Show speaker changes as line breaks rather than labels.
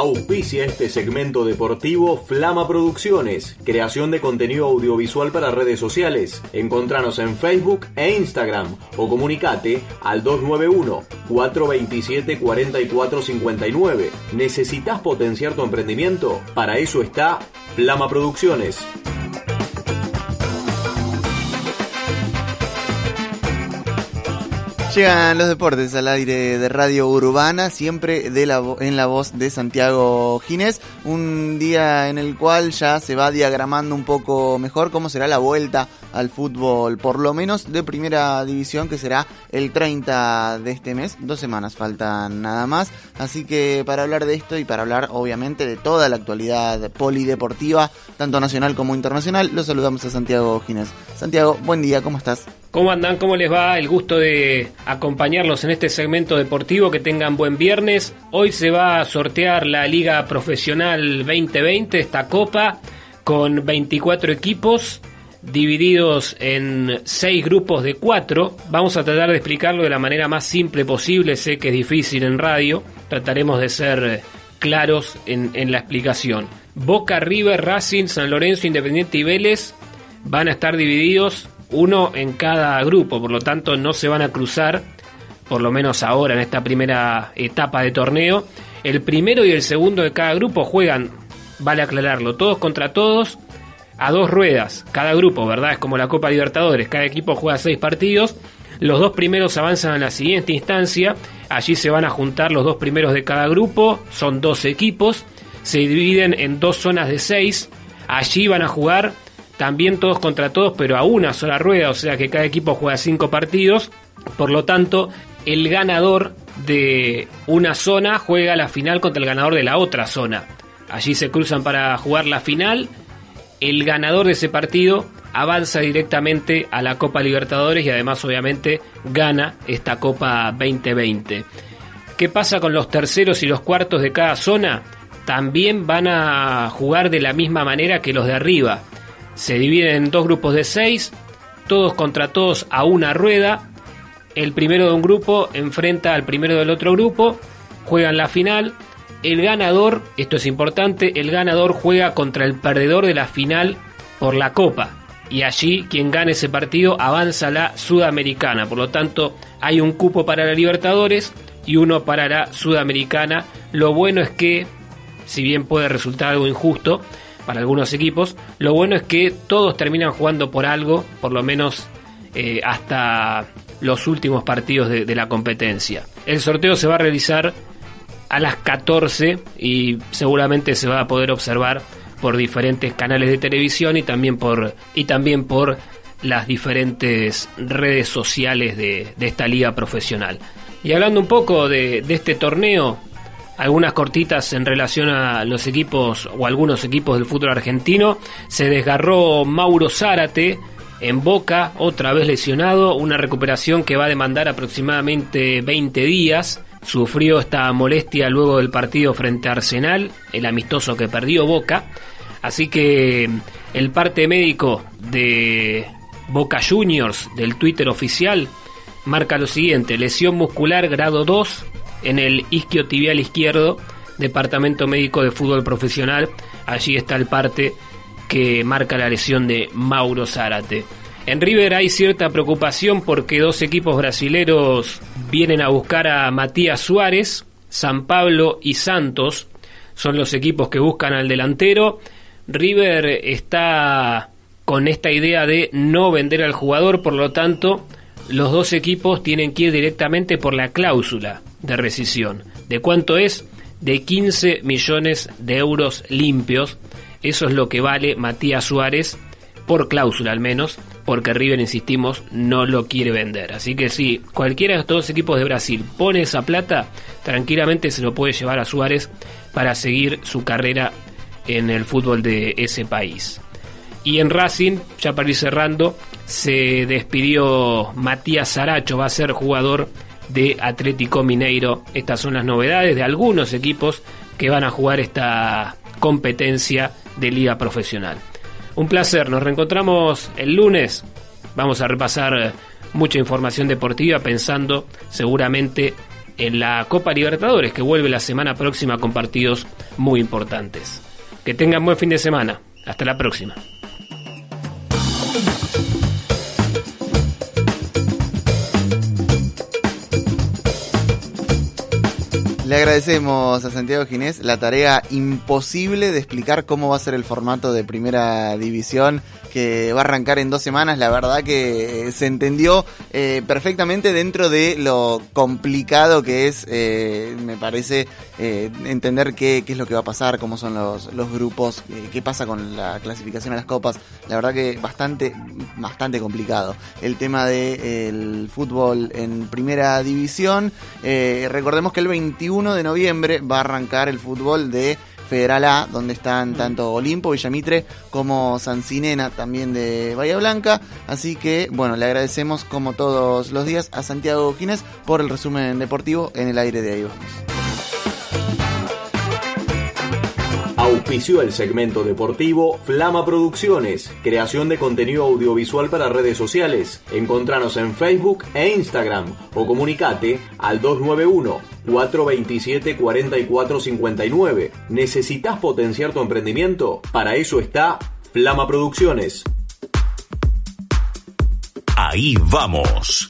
Auspicia este segmento deportivo Flama Producciones, creación de contenido audiovisual para redes sociales. Encontranos en Facebook e Instagram o comunicate al 291-427-4459. ¿Necesitas potenciar tu emprendimiento? Para eso está Flama Producciones.
Llegan los deportes al aire de Radio Urbana, siempre de la en la voz de Santiago Ginés. Un día en el cual ya se va diagramando un poco mejor cómo será la vuelta al fútbol, por lo menos de primera división, que será el 30 de este mes. Dos semanas faltan nada más. Así que para hablar de esto y para hablar, obviamente, de toda la actualidad polideportiva, tanto nacional como internacional, lo saludamos a Santiago Ginés. Santiago, buen día, ¿cómo estás?
¿Cómo andan? ¿Cómo les va? El gusto de acompañarlos en este segmento deportivo. Que tengan buen viernes. Hoy se va a sortear la Liga Profesional 2020, esta copa, con 24 equipos divididos en 6 grupos de 4. Vamos a tratar de explicarlo de la manera más simple posible. Sé que es difícil en radio. Trataremos de ser claros en, en la explicación. Boca, River, Racing, San Lorenzo, Independiente y Vélez van a estar divididos uno en cada grupo, por lo tanto no se van a cruzar, por lo menos ahora en esta primera etapa de torneo. El primero y el segundo de cada grupo juegan, vale aclararlo, todos contra todos, a dos ruedas, cada grupo, ¿verdad? Es como la Copa Libertadores, cada equipo juega seis partidos. Los dos primeros avanzan a la siguiente instancia, allí se van a juntar los dos primeros de cada grupo, son dos equipos, se dividen en dos zonas de seis, allí van a jugar también todos contra todos, pero a una sola rueda, o sea que cada equipo juega cinco partidos. Por lo tanto, el ganador de una zona juega la final contra el ganador de la otra zona. Allí se cruzan para jugar la final. El ganador de ese partido avanza directamente a la Copa Libertadores y además obviamente gana esta Copa 2020. ¿Qué pasa con los terceros y los cuartos de cada zona? También van a jugar de la misma manera que los de arriba. Se dividen en dos grupos de seis, todos contra todos a una rueda. El primero de un grupo enfrenta al primero del otro grupo, juegan la final. El ganador, esto es importante, el ganador juega contra el perdedor de la final por la Copa. Y allí quien gane ese partido avanza a la Sudamericana. Por lo tanto, hay un cupo para la Libertadores y uno para la Sudamericana. Lo bueno es que, si bien puede resultar algo injusto, para algunos equipos. Lo bueno es que todos terminan jugando por algo, por lo menos eh, hasta los últimos partidos de, de, la competencia. El sorteo se va a realizar a las 14 y seguramente se va a poder observar por diferentes canales de televisión y también por, y también por las diferentes redes sociales de, esta liga profesional. Y hablando un poco de, de este torneo, algunas cortitas en relación a los equipos o algunos equipos del fútbol argentino. Se desgarró Mauro Zárate en Boca, otra vez lesionado, una recuperación que va a demandar aproximadamente 20 días. Sufrió esta molestia luego del partido frente a Arsenal, el amistoso que perdió Boca. Así que el parte médico de Boca Juniors del Twitter oficial marca lo siguiente, lesión muscular grado 2 en el isquiotibial izquierdo, Departamento Médico de Fútbol Profesional. Allí está el parte que marca la lesión de Mauro Zárate. En River hay cierta preocupación porque dos equipos brasileros vienen a buscar a Matías Suárez, San Pablo y Santos. Son los equipos que buscan al delantero. River está con esta idea de no vender al jugador, por lo tanto, los dos equipos tienen que ir directamente por la cláusula de rescisión. ¿De cuánto es? De 15 millones de euros limpios. Eso es lo que vale Matías Suárez, por cláusula al menos, porque River, insistimos, no lo quiere vender. Así que si cualquiera de estos dos equipos de Brasil pone esa plata, tranquilamente se lo puede llevar a Suárez para seguir su carrera en el fútbol de ese país. Y en Racing, ya para ir cerrando, se despidió Matías Saracho, va a ser jugador de Atlético Mineiro. Estas son las novedades de algunos equipos que van a jugar esta competencia de liga profesional. Un placer, nos reencontramos el lunes. Vamos a repasar mucha información deportiva pensando seguramente en la Copa Libertadores, que vuelve la semana próxima con partidos muy importantes. Que tengan buen fin de semana. Hasta la próxima.
Le agradecemos a Santiago Ginés la tarea imposible de explicar cómo va a ser el formato de primera división va a arrancar en dos semanas. La verdad que se entendió eh, perfectamente dentro de lo complicado que es, eh, me parece, eh, entender qué, es lo que va a pasar, cómo son los grupos, qué pasa con la clasificación a las copas. La verdad que bastante, bastante complicado. El tema del fútbol en primera división. recordemos que el 21 de noviembre va a arrancar el fútbol de Federal A, donde están tanto Olimpo, Villamitre como Sancinena, también de Bahía Blanca. Así que, bueno, le agradecemos como todos los días a Santiago Ginés por el resumen deportivo en el aire de ahí
Auspició el segmento deportivo Flama Producciones, creación de contenido audiovisual para redes sociales. Encontranos en Facebook e Instagram o comunicate al 291 427 4459. ¿Necesitas potenciar tu emprendimiento? Para eso está Flama Producciones.
Ahí vamos.